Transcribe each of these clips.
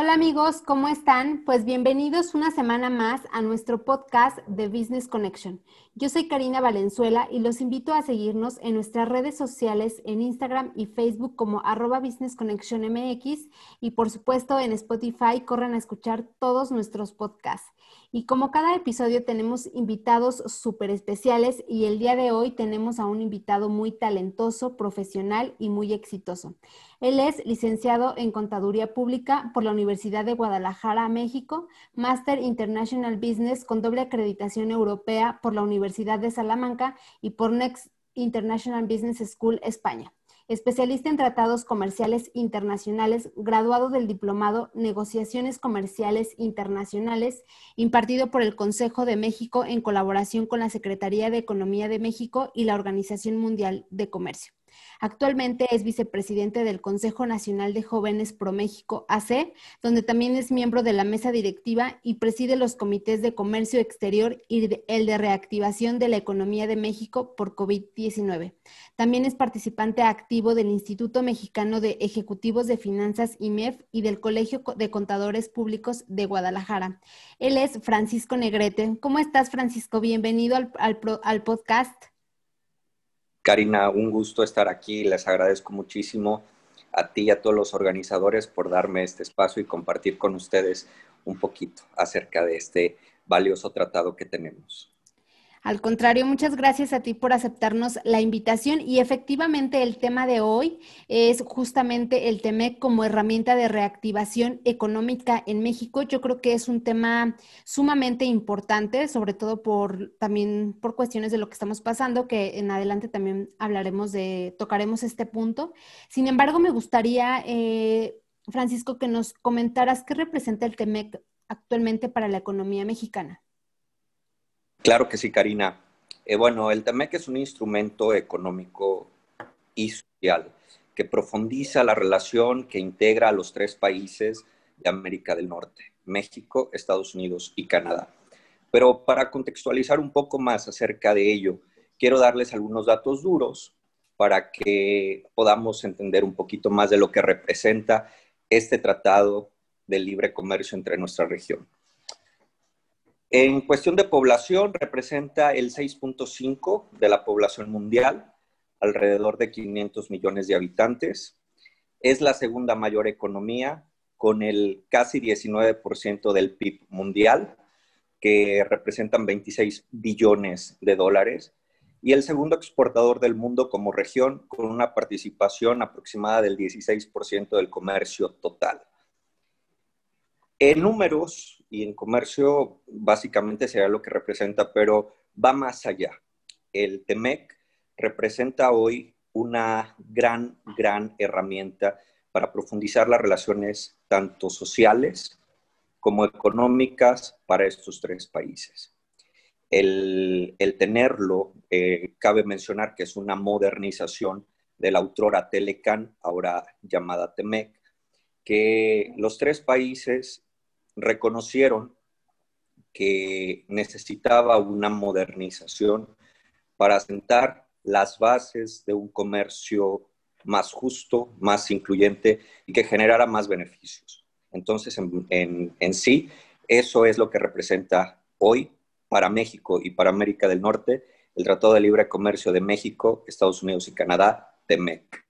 Hola amigos, ¿cómo están? Pues bienvenidos una semana más a nuestro podcast de Business Connection. Yo soy Karina Valenzuela y los invito a seguirnos en nuestras redes sociales en Instagram y Facebook como arroba Business Connection MX y por supuesto en Spotify corran a escuchar todos nuestros podcasts. Y como cada episodio tenemos invitados súper especiales y el día de hoy tenemos a un invitado muy talentoso, profesional y muy exitoso. Él es licenciado en Contaduría Pública por la Universidad de Guadalajara, México, Master International Business con doble acreditación europea por la Universidad de Salamanca y por Next International Business School, España especialista en tratados comerciales internacionales, graduado del diplomado Negociaciones Comerciales Internacionales, impartido por el Consejo de México en colaboración con la Secretaría de Economía de México y la Organización Mundial de Comercio. Actualmente es vicepresidente del Consejo Nacional de Jóvenes Pro México AC, donde también es miembro de la mesa directiva y preside los comités de comercio exterior y el de reactivación de la economía de México por COVID-19. También es participante activo del Instituto Mexicano de Ejecutivos de Finanzas IMEF y del Colegio de Contadores Públicos de Guadalajara. Él es Francisco Negrete. ¿Cómo estás, Francisco? Bienvenido al, al podcast. Karina, un gusto estar aquí. Les agradezco muchísimo a ti y a todos los organizadores por darme este espacio y compartir con ustedes un poquito acerca de este valioso tratado que tenemos. Al contrario, muchas gracias a ti por aceptarnos la invitación y efectivamente el tema de hoy es justamente el TEMEC como herramienta de reactivación económica en México. Yo creo que es un tema sumamente importante, sobre todo por también por cuestiones de lo que estamos pasando, que en adelante también hablaremos de, tocaremos este punto. Sin embargo, me gustaría, eh, Francisco, que nos comentaras qué representa el TEMEC actualmente para la economía mexicana. Claro que sí, Karina. Eh, bueno, el TEMEC es un instrumento económico y social que profundiza la relación que integra a los tres países de América del Norte, México, Estados Unidos y Canadá. Pero para contextualizar un poco más acerca de ello, quiero darles algunos datos duros para que podamos entender un poquito más de lo que representa este tratado de libre comercio entre nuestra región. En cuestión de población, representa el 6.5 de la población mundial, alrededor de 500 millones de habitantes. Es la segunda mayor economía, con el casi 19% del PIB mundial, que representan 26 billones de dólares, y el segundo exportador del mundo como región, con una participación aproximada del 16% del comercio total. En números, y en comercio básicamente será lo que representa, pero va más allá. El TEMEC representa hoy una gran, gran herramienta para profundizar las relaciones tanto sociales como económicas para estos tres países. El, tenerlo, eh, cabe mencionar que es una modernización de la autora Telecan, ahora llamada TEMEC, que los tres países reconocieron que necesitaba una modernización para sentar las bases de un comercio más justo, más incluyente y que generara más beneficios. Entonces, en, sí, eso es lo que representa hoy para México y para América del Norte el Tratado de Libre Comercio de México, Estados Unidos y Canadá, TEMEC.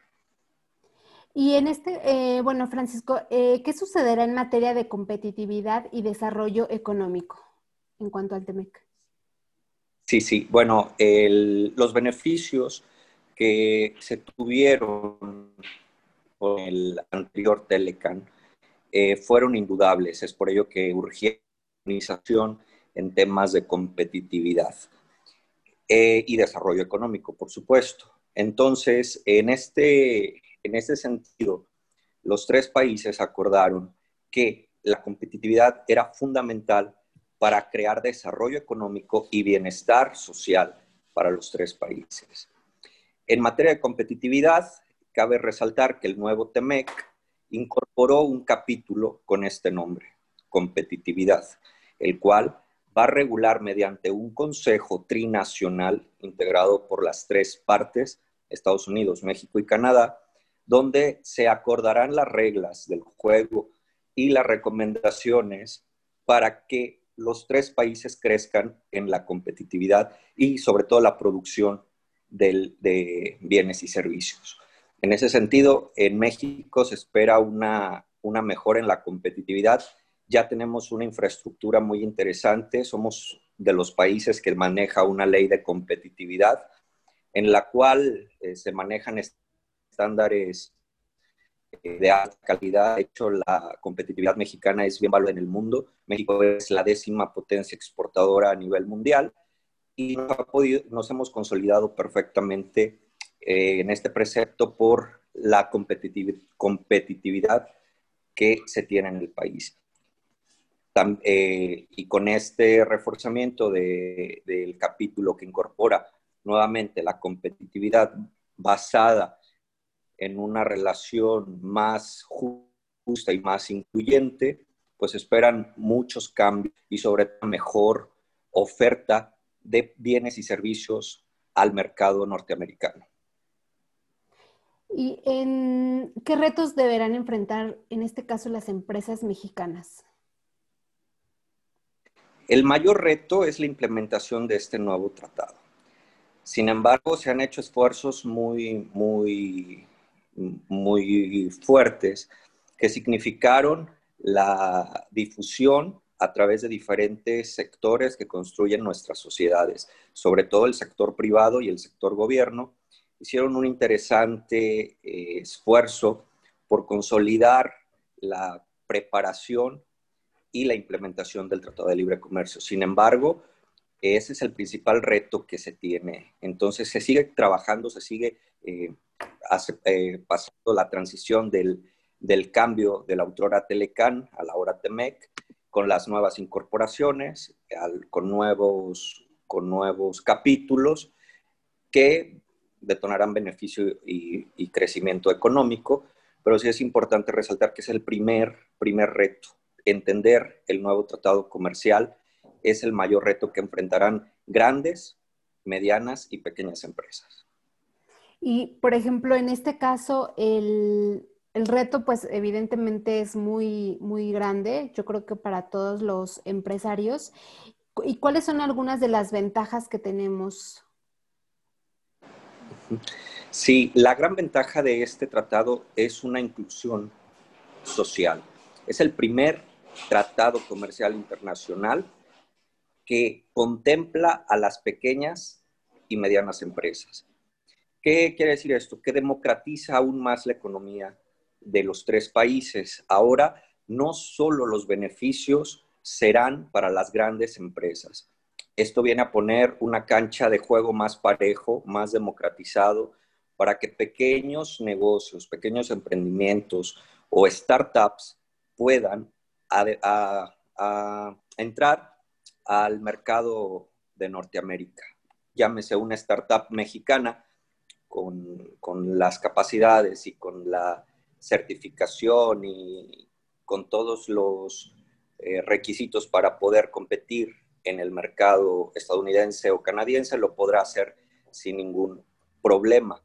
Y en este, eh, bueno, Francisco, eh, ¿qué sucederá en materia de competitividad y desarrollo económico en cuanto al TEMEC? Sí, sí. Bueno, los beneficios que se tuvieron con el anterior Telecan eh, fueron indudables. Es por ello que urgía organización en temas de competitividad y desarrollo económico, por supuesto. Entonces, en este en ese sentido, los tres países acordaron que la competitividad era fundamental para crear desarrollo económico y bienestar social para los tres países. En materia de competitividad, cabe resaltar que el nuevo TEMEC incorporó un capítulo con este nombre, competitividad, el cual va a regular mediante un consejo trinacional integrado por las tres partes, Estados Unidos, México y Canadá, donde se acordarán las reglas del juego y las recomendaciones para que los tres países crezcan en la competitividad y sobre todo la producción de bienes y servicios. En ese sentido, en México se espera una, una mejora en la competitividad. Ya tenemos una infraestructura muy interesante. Somos de los países que maneja una ley de competitividad en la cual eh, se manejan estándares eh, de alta calidad. De hecho, la competitividad mexicana es bien valorada en el mundo. México es la décima potencia exportadora a nivel mundial y nos, ha podido, nos hemos consolidado perfectamente eh, en este precepto por la competitividad que se tiene en el país. Eh, y con este reforzamiento del capítulo que incorpora nuevamente la competitividad basada en una relación más justa y más incluyente, pues esperan muchos cambios y sobre todo mejor oferta de bienes y servicios al mercado norteamericano. ¿Y en qué retos deberán enfrentar en este caso las empresas mexicanas? El mayor reto es la implementación de este nuevo tratado. Sin embargo, se han hecho esfuerzos muy, muy, muy fuertes que significaron la difusión a través de diferentes sectores que construyen nuestras sociedades, sobre todo el sector privado y el sector gobierno, hicieron un interesante eh, esfuerzo por consolidar la preparación y la implementación del Tratado de Libre Comercio. Sin embargo, ese es el principal reto que se tiene. Entonces, se sigue trabajando, se sigue eh, eh, pasando la transición del, cambio de la autora Telecan a la hora Temec con las nuevas incorporaciones, con, nuevos, con nuevos capítulos que detonarán beneficio y, crecimiento económico, pero sí es importante resaltar que es el primer, primer reto. Entender el nuevo tratado comercial es el mayor reto que enfrentarán grandes, medianas y pequeñas empresas. Y, por ejemplo, en este caso, el, el reto, pues evidentemente es muy, muy grande, yo creo que para todos los empresarios. ¿Y cuáles son algunas de las ventajas que tenemos Sí, la gran ventaja de este tratado es una inclusión social. Es el primer tratado comercial internacional que contempla a las pequeñas y medianas empresas. ¿Qué quiere decir esto? Que democratiza aún más la economía de los tres países. Ahora no solo los beneficios serán para las grandes empresas, esto viene a poner una cancha de juego más parejo, más democratizado, para que pequeños negocios, pequeños emprendimientos o startups puedan entrar al mercado de Norteamérica. Llámese una startup mexicana con, las capacidades y con la certificación y con todos los eh, requisitos para poder competir en el mercado estadounidense o canadiense, lo podrá hacer sin ningún problema.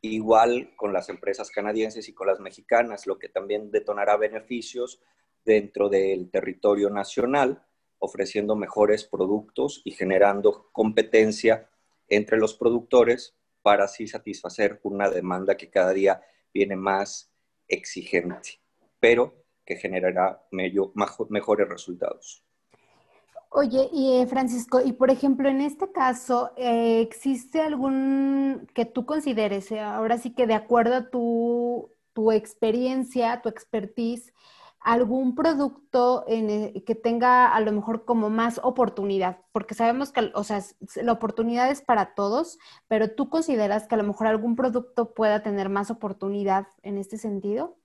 Igual con las empresas canadienses y con las mexicanas, lo que también detonará beneficios dentro del territorio nacional, ofreciendo mejores productos y generando competencia entre los productores para así satisfacer una demanda que cada día viene más exigente, pero que generará mejores resultados. Oye, y eh, Francisco, y por ejemplo, en este caso, eh, ¿existe algún que tú consideres, eh, ahora sí que de acuerdo a tu, experiencia, tu expertise, algún producto que tenga a lo mejor como más oportunidad? Porque sabemos que, o sea, la oportunidad es para todos, pero ¿tú consideras que a lo mejor algún producto pueda tener más oportunidad en este sentido?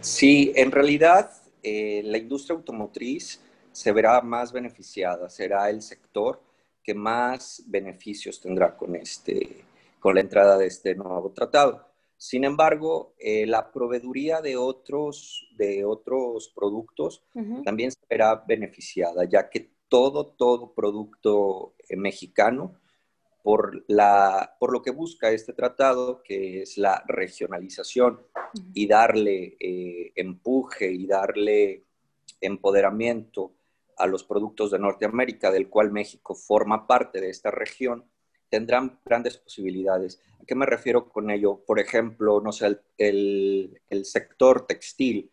Sí, en realidad la industria automotriz se verá más beneficiada, será el sector que más beneficios tendrá con, este, con la entrada de este nuevo tratado. Sin embargo, eh, la proveeduría de otros, de otros productos también se verá beneficiada, ya que todo, todo producto eh, mexicano por, la, por lo que busca este tratado, que es la regionalización y darle eh, empuje y darle empoderamiento a los productos de Norteamérica, del cual México forma parte de esta región, tendrán grandes posibilidades. ¿A qué me refiero con ello? Por ejemplo, no sé, el, sector textil,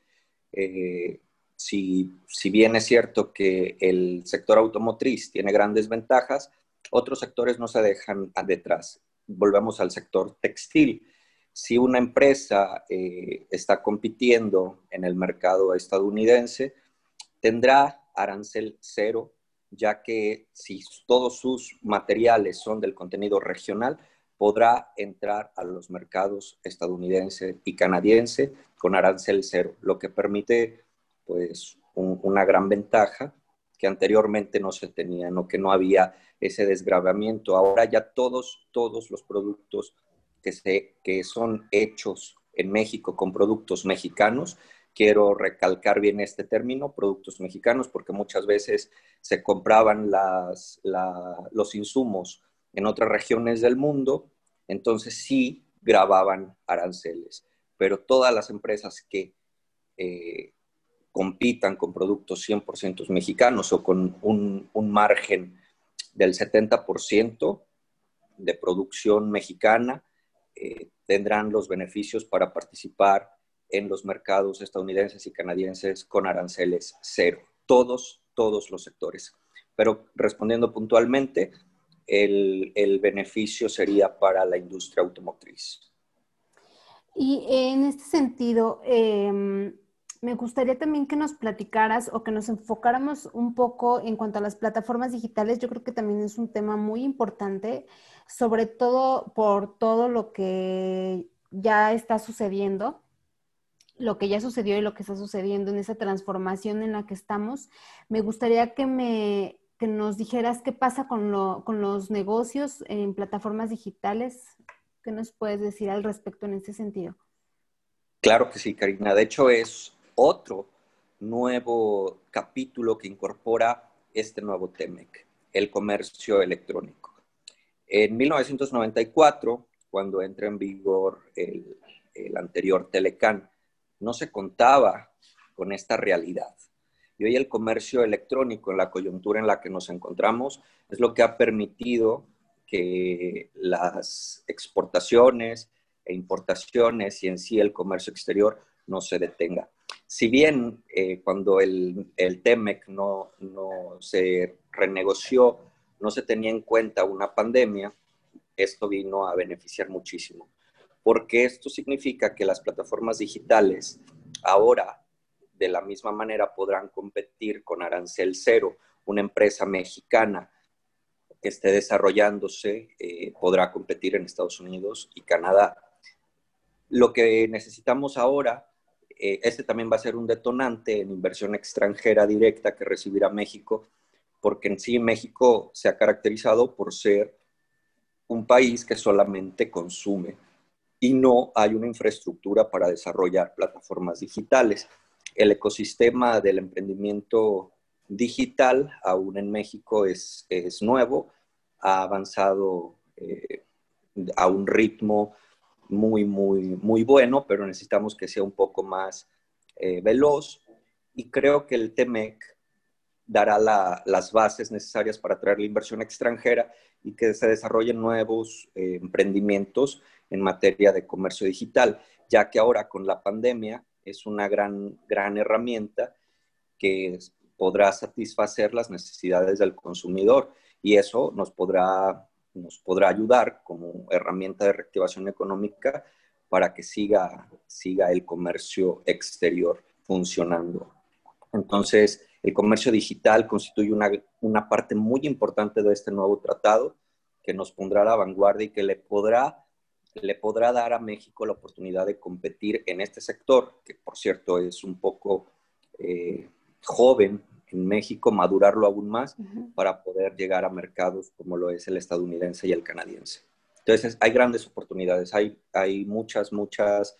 eh, si, si, bien es cierto que el sector automotriz tiene grandes ventajas, otros sectores no se dejan detrás. Volvemos al sector textil. Si una empresa eh, está compitiendo en el mercado estadounidense, tendrá arancel cero, ya que si todos sus materiales son del contenido regional, podrá entrar a los mercados estadounidense y canadiense con arancel cero, lo que permite pues una gran ventaja que anteriormente no se tenía, o que no había ese desgravamiento. Ahora ya todos, todos los productos que, se, que son hechos en México con productos mexicanos, quiero recalcar bien este término, productos mexicanos, porque muchas veces se compraban los insumos en otras regiones del mundo, entonces sí grababan aranceles, pero todas las empresas que eh, compitan con productos 100% mexicanos o con un, un margen del 70% de producción mexicana eh, tendrán los beneficios para participar en los mercados estadounidenses y canadienses con aranceles cero. Todos, todos los sectores. Pero respondiendo puntualmente, el, el beneficio sería para la industria automotriz. Y en este sentido, eh, me gustaría también que nos platicaras o que nos enfocáramos un poco en cuanto a las plataformas digitales. Yo creo que también es un tema muy importante, sobre todo por todo lo que ya está sucediendo, lo que ya sucedió y lo que está sucediendo en esa transformación en la que estamos. Me gustaría que me que nos dijeras qué pasa con, lo, con los negocios en plataformas digitales. ¿Qué nos puedes decir al respecto en ese sentido? Claro que sí, Karina. De hecho, es otro nuevo capítulo que incorpora este nuevo TEMEC, el comercio electrónico. En 1994, cuando entra en vigor el, el anterior Telecan, no se contaba con esta realidad. Y hoy el comercio electrónico, en la coyuntura en la que nos encontramos, es lo que ha permitido que las exportaciones e importaciones y en sí el comercio exterior no se detenga si bien eh, cuando el, el TEMEC no, se renegoció, no se tenía en cuenta una pandemia, esto vino a beneficiar muchísimo, porque esto significa que las plataformas digitales ahora de la misma manera podrán competir con Arancel Cero, una empresa mexicana que esté desarrollándose, eh, podrá competir en Estados Unidos y Canadá. Lo que necesitamos ahora eh, este también va a ser un detonante en inversión extranjera directa que recibirá México, porque en sí México se ha caracterizado por ser un país que solamente consume y no hay una infraestructura para desarrollar plataformas digitales. El ecosistema del emprendimiento digital aún en México es, es nuevo, ha avanzado eh, a un ritmo muy, muy, muy bueno, pero necesitamos que sea un poco más eh, veloz. Y creo que el TEMEC dará las bases necesarias para atraer la inversión extranjera y que se desarrollen nuevos eh, emprendimientos en materia de comercio digital, ya que ahora con la pandemia es una gran, gran herramienta que podrá satisfacer las necesidades del consumidor y eso nos podrá nos podrá ayudar como herramienta de reactivación económica para que siga, siga el comercio exterior funcionando. Entonces, el comercio digital constituye una, una parte muy importante de este nuevo tratado que nos pondrá a la vanguardia y que le podrá, le podrá dar a México la oportunidad de competir en este sector, que por cierto es un poco eh, joven en México, madurarlo aún más para poder llegar a mercados como lo es el estadounidense y el canadiense. Entonces, hay grandes oportunidades, hay, hay muchas, muchas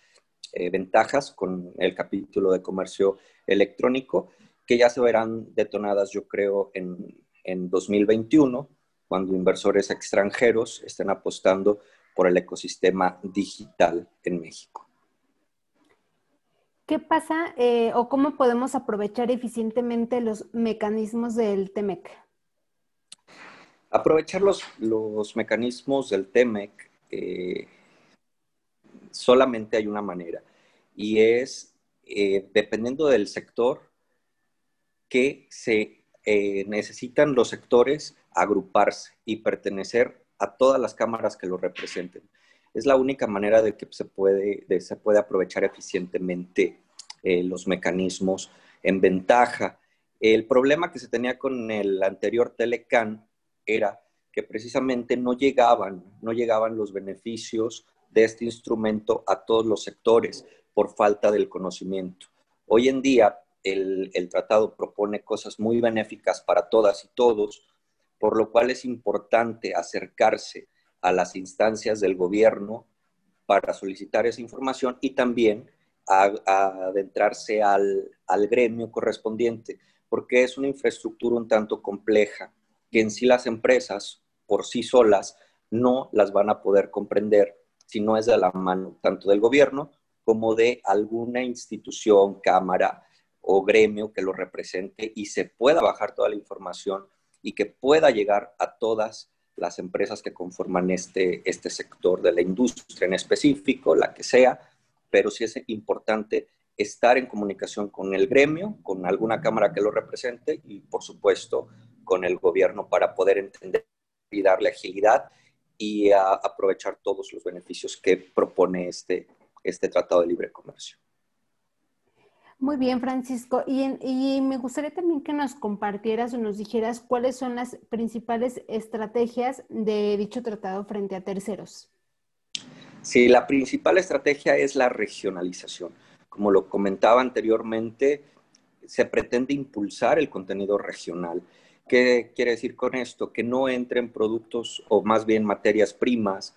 eh, ventajas con el capítulo de comercio electrónico que ya se verán detonadas, yo creo, en, en 2021 cuando inversores extranjeros estén apostando por el ecosistema digital en México. ¿Qué pasa eh, o cómo podemos aprovechar eficientemente los mecanismos del TEMEC? Aprovechar los, mecanismos del TEMEC eh, solamente hay una manera y es, eh, dependiendo del sector, que se necesitan los sectores agruparse y pertenecer a todas las cámaras que lo representen es la única manera de que se puede, se puede aprovechar eficientemente eh, los mecanismos en ventaja. El problema que se tenía con el anterior Telecan era que precisamente no llegaban, no llegaban los beneficios de este instrumento a todos los sectores por falta del conocimiento. Hoy en día el, el tratado propone cosas muy benéficas para todas y todos, por lo cual es importante acercarse a las instancias del gobierno para solicitar esa información y también adentrarse al, al, gremio correspondiente, porque es una infraestructura un tanto compleja que en sí las empresas por sí solas no las van a poder comprender si no es de la mano tanto del gobierno como de alguna institución, cámara o gremio que lo represente y se pueda bajar toda la información y que pueda llegar a todas las empresas que conforman este, este sector de la industria en específico, la que sea, pero sí es importante estar en comunicación con el gremio, con alguna cámara que lo represente y, por supuesto, con el gobierno para poder entender y darle agilidad y aprovechar todos los beneficios que propone este, este Tratado de Libre Comercio. Muy bien, Francisco. Y, me gustaría también que nos compartieras o nos dijeras cuáles son las principales estrategias de dicho tratado frente a terceros. Sí, la principal estrategia es la regionalización. Como lo comentaba anteriormente, se pretende impulsar el contenido regional. ¿Qué quiere decir con esto? Que no entren productos o más bien materias primas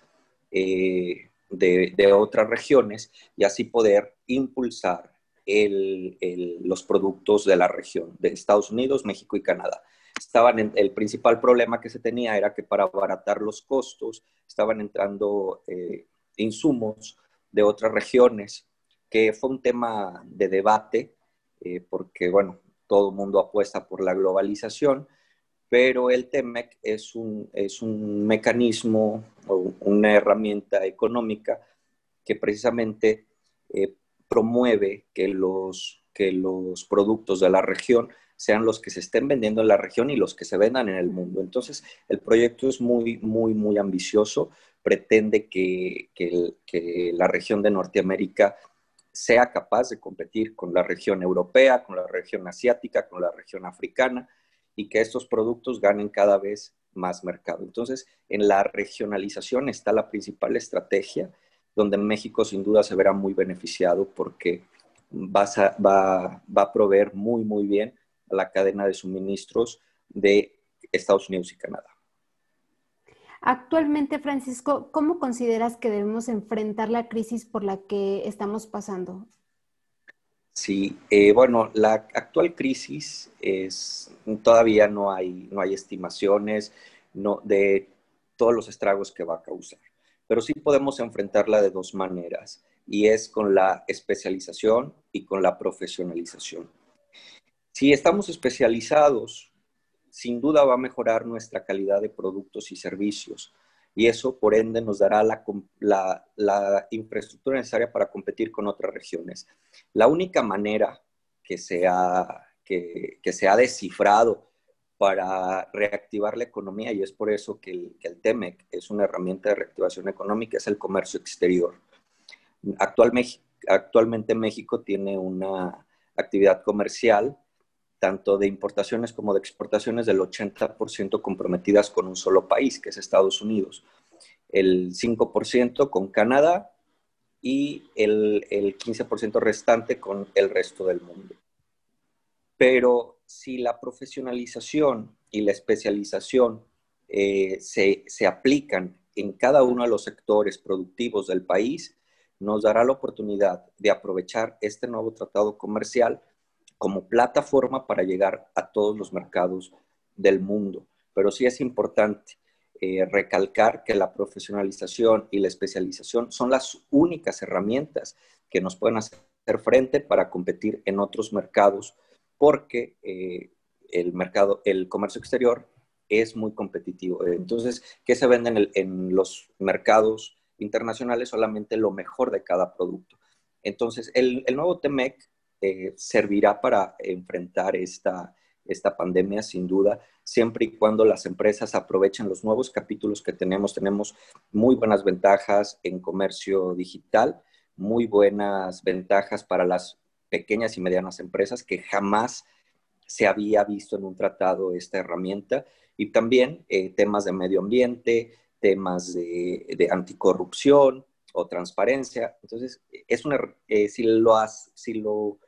eh, de otras regiones y así poder impulsar los productos de la región, de Estados Unidos, México y Canadá. Estaban el principal problema que se tenía era que para abaratar los costos estaban entrando eh, insumos de otras regiones, que fue un tema de debate, eh, porque, bueno, todo el mundo apuesta por la globalización, pero el TEMEC es un, es un mecanismo o una herramienta económica que precisamente eh, promueve que los, que los productos de la región sean los que se estén vendiendo en la región y los que se vendan en el mundo. Entonces, el proyecto es muy, muy, muy ambicioso. Pretende que, que, la región de Norteamérica sea capaz de competir con la región europea, con la región asiática, con la región africana y que estos productos ganen cada vez más mercado. Entonces, en la regionalización está la principal estrategia donde México sin duda se verá muy beneficiado porque va a, va, a proveer muy, muy bien a la cadena de suministros de Estados Unidos y Canadá. Actualmente, Francisco, ¿cómo consideras que debemos enfrentar la crisis por la que estamos pasando? Sí, eh, bueno, la actual crisis es todavía no hay, no hay estimaciones no, de todos los estragos que va a causar pero sí podemos enfrentarla de dos maneras, y es con la especialización y con la profesionalización. Si estamos especializados, sin duda va a mejorar nuestra calidad de productos y servicios, y eso por ende nos dará la, infraestructura necesaria para competir con otras regiones. La única manera que se que, que se ha descifrado para reactivar la economía y es por eso que el, que TEMEC es una herramienta de reactivación económica, es el comercio exterior. actualmente México tiene una actividad comercial, tanto de importaciones como de exportaciones, del 80% comprometidas con un solo país, que es Estados Unidos, el 5% con Canadá y el, el 15% restante con el resto del mundo. Pero si la profesionalización y la especialización eh, se, se aplican en cada uno de los sectores productivos del país, nos dará la oportunidad de aprovechar este nuevo tratado comercial como plataforma para llegar a todos los mercados del mundo. Pero sí es importante eh, recalcar que la profesionalización y la especialización son las únicas herramientas que nos pueden hacer frente para competir en otros mercados, porque eh, el mercado, el comercio exterior es muy competitivo. Entonces, ¿qué se vende en, los mercados internacionales? Solamente lo mejor de cada producto. Entonces, el, nuevo TEMEC eh, servirá para enfrentar esta, esta pandemia, sin duda, siempre y cuando las empresas aprovechen los nuevos capítulos que tenemos. Tenemos muy buenas ventajas en comercio digital, muy buenas ventajas para las pequeñas y medianas empresas que jamás se había visto en un tratado esta herramienta y también eh, temas de medio ambiente, temas de, anticorrupción o transparencia. Entonces, es una, eh, si, lo si lo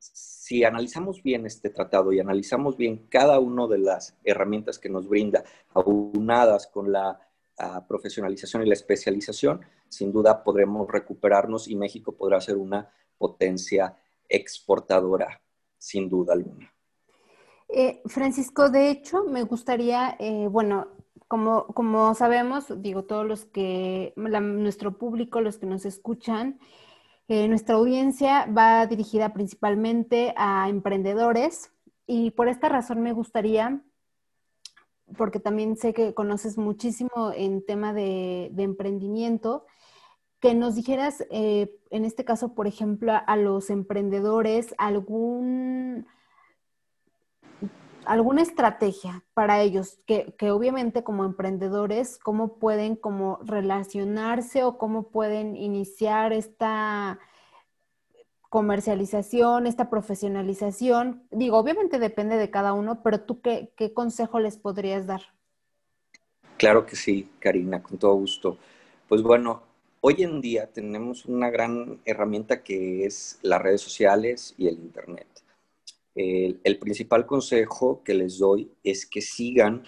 si analizamos bien este tratado y analizamos bien cada una de las herramientas que nos brinda, aunadas con la profesionalización y la especialización, sin duda podremos recuperarnos y México podrá ser una potencia exportadora, sin duda alguna. Eh, Francisco, de hecho, me gustaría, eh, bueno, como, como sabemos, digo, todos los que, nuestro público, los que nos escuchan, eh, nuestra audiencia va dirigida principalmente a emprendedores y por esta razón me gustaría, porque también sé que conoces muchísimo en tema de, emprendimiento, que nos dijeras, eh, en este caso, por ejemplo, a los emprendedores, algún alguna estrategia para ellos, que, obviamente como emprendedores, cómo pueden como relacionarse o cómo pueden iniciar esta comercialización, esta profesionalización. Digo, obviamente depende de cada uno, pero tú qué, qué consejo les podrías dar? Claro que sí, Karina, con todo gusto. Pues bueno, hoy en día tenemos una gran herramienta que es las redes sociales y el Internet. El, principal consejo que les doy es que sigan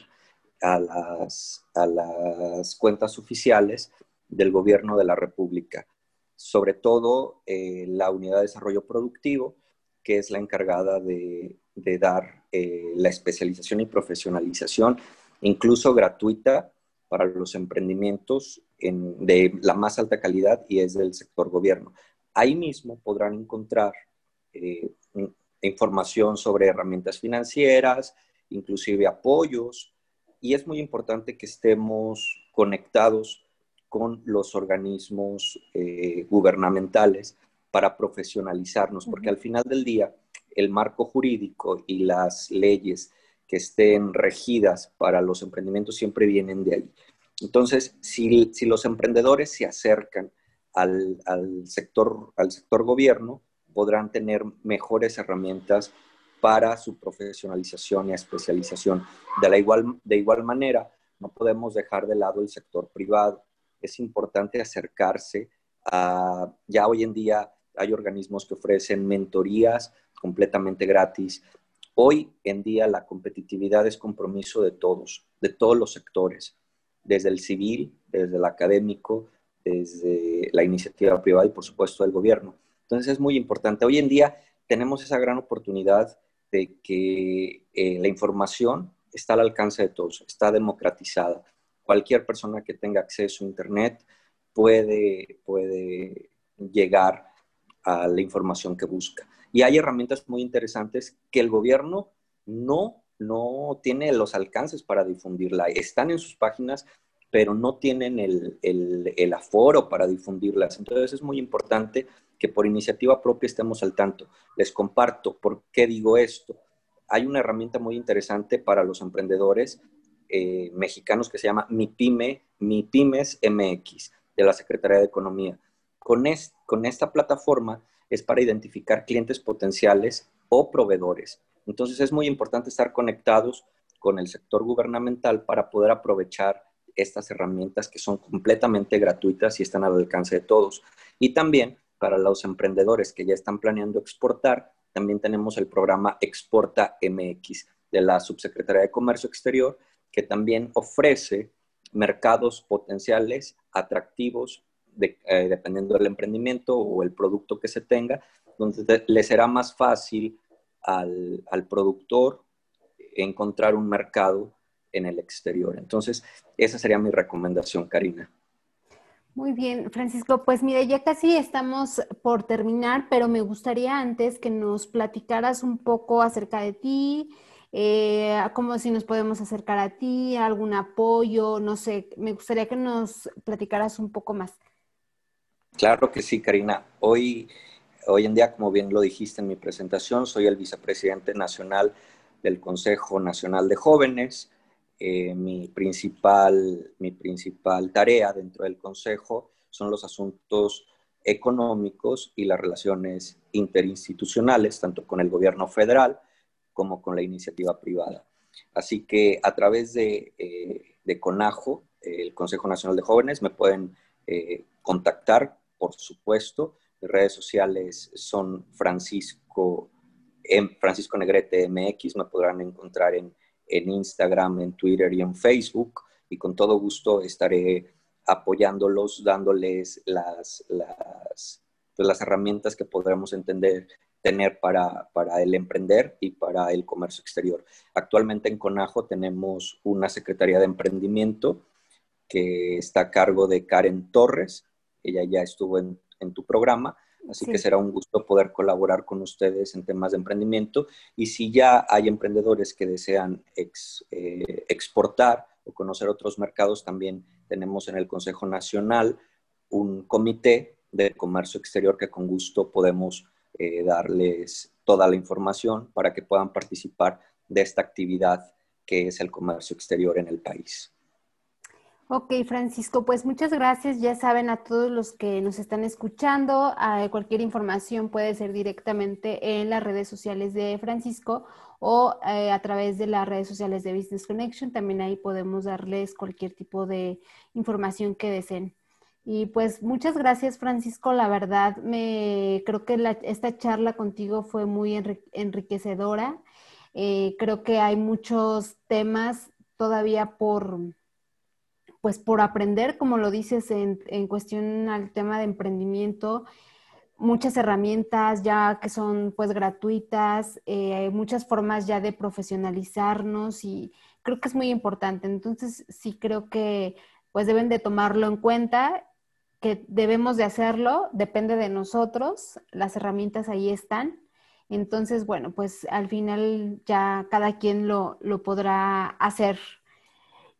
a las, a las cuentas oficiales del gobierno de la República, sobre todo eh, la Unidad de Desarrollo Productivo, que es la encargada de, dar eh, la especialización y profesionalización, incluso gratuita para los emprendimientos de la más alta calidad y es del sector gobierno. Ahí mismo podrán encontrar eh, información sobre herramientas financieras, inclusive apoyos, y es muy importante que estemos conectados con los organismos eh, gubernamentales para profesionalizarnos, porque al final del día el marco jurídico y las leyes que estén regidas para los emprendimientos siempre vienen de ahí. Entonces, si, los emprendedores se acercan al, sector, al sector gobierno, podrán tener mejores herramientas para su profesionalización y especialización. De, la igual, de igual manera, no podemos dejar de lado el sector privado. Es importante acercarse a, ya hoy en día hay organismos que ofrecen mentorías completamente gratis. Hoy en día la competitividad es compromiso de todos, de todos los sectores, desde el civil, desde el académico, desde la iniciativa privada y por supuesto del gobierno. Entonces es muy importante. Hoy en día tenemos esa gran oportunidad de que eh, la información está al alcance de todos, está democratizada. Cualquier persona que tenga acceso a Internet puede, puede llegar a la información que busca. Y hay herramientas muy interesantes que el gobierno no, no tiene los alcances para difundirla. Están en sus páginas, pero no tienen el, el, el aforo para difundirlas. Entonces es muy importante que por iniciativa propia estemos al tanto. Les comparto por qué digo esto. Hay una herramienta muy interesante para los emprendedores eh, mexicanos que se llama MIPYME, MIPYMES MX, de la Secretaría de Economía. Con, con esta plataforma es para identificar clientes potenciales o proveedores. Entonces es muy importante estar conectados con el sector gubernamental para poder aprovechar estas herramientas que son completamente gratuitas y están al alcance de todos. Y también para los emprendedores que ya están planeando exportar, también tenemos el programa Exporta MX de la Subsecretaría de Comercio Exterior, que también ofrece mercados potenciales atractivos eh, dependiendo del emprendimiento o el producto que se tenga, donde le será más fácil al, al productor encontrar un mercado en el exterior. Entonces, esa sería mi recomendación, Karina. Muy bien, Francisco. Pues mira, ya casi estamos por terminar, pero me gustaría antes que nos platicaras un poco acerca de ti, eh, cómo si nos podemos acercar a ti, algún apoyo, no sé, me gustaría que nos platicaras un poco más. Claro que sí, Karina. Hoy, hoy en día, como bien lo dijiste en mi presentación, soy el vicepresidente nacional del Consejo Nacional de Jóvenes. Eh, mi, principal, mi principal tarea dentro del Consejo son los asuntos económicos y las relaciones interinstitucionales, tanto con el gobierno federal como con la iniciativa privada. Así que a través de, eh, CONAJO, el Consejo Nacional de Jóvenes, me pueden eh, contactar, por supuesto. Redes sociales son Francisco, Francisco Negrete MX, me podrán encontrar en en Instagram, en Twitter y en Facebook y con todo gusto estaré apoyándolos, dándoles las, las, pues, las herramientas que podremos entender, tener para, para, el emprender y para el comercio exterior. Actualmente en Conajo tenemos una Secretaría de Emprendimiento que está a cargo de Karen Torres. Ella ya estuvo en, en tu programa Así que será un gusto poder colaborar con ustedes en temas de emprendimiento. Y si ya hay emprendedores que desean eh, exportar o conocer otros mercados, también tenemos en el Consejo Nacional un comité de comercio exterior que con gusto podemos eh, darles toda la información para que puedan participar de esta actividad que es el comercio exterior en el país. Ok, Francisco, pues muchas gracias. Ya saben a todos los que nos están escuchando, cualquier información puede ser directamente en las redes sociales de Francisco o eh, a través de las redes sociales de Business Connection. También ahí podemos darles cualquier tipo de información que deseen. Y pues muchas gracias, Francisco. La verdad, me creo que esta charla contigo fue muy enriquecedora. Eh, creo que hay muchos temas todavía por pues por aprender, como lo dices, en, cuestión al tema de emprendimiento, muchas herramientas ya que son pues gratuitas, eh, muchas formas ya de profesionalizarnos y creo que es muy importante. Entonces sí creo que pues deben de tomarlo en cuenta, que debemos de hacerlo, depende de nosotros, las herramientas ahí están. Entonces, bueno, pues al final ya cada quien lo, lo podrá hacer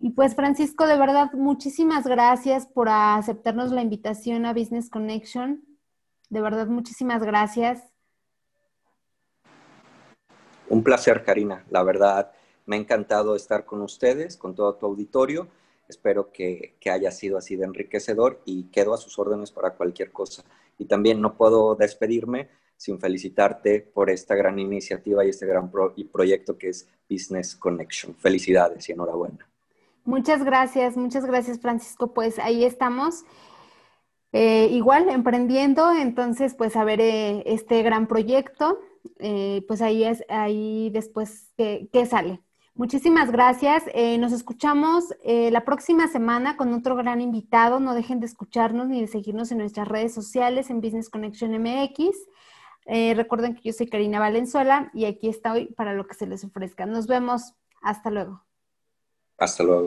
y pues Francisco, de verdad, muchísimas gracias por aceptarnos la invitación a Business Connection. De verdad, muchísimas gracias. Un placer, Karina. La verdad, me ha encantado estar con ustedes, con todo tu auditorio. Espero que, que, haya sido así de enriquecedor y quedo a sus órdenes para cualquier cosa. Y también no puedo despedirme sin felicitarte por esta gran iniciativa y este gran proyecto que es Business Connection. Felicidades y enhorabuena. Muchas gracias, muchas gracias Francisco. Pues ahí estamos. Eh, igual emprendiendo, entonces pues a ver eh, este gran proyecto, eh, pues ahí es, ahí después qué, sale. Muchísimas gracias. nos escuchamos la próxima semana con otro gran invitado. No dejen de escucharnos ni de seguirnos en nuestras redes sociales en Business Connection MX. recuerden que yo soy Karina Valenzuela y aquí estoy para lo que se les ofrezca. Nos vemos. Hasta luego. Hasta luego.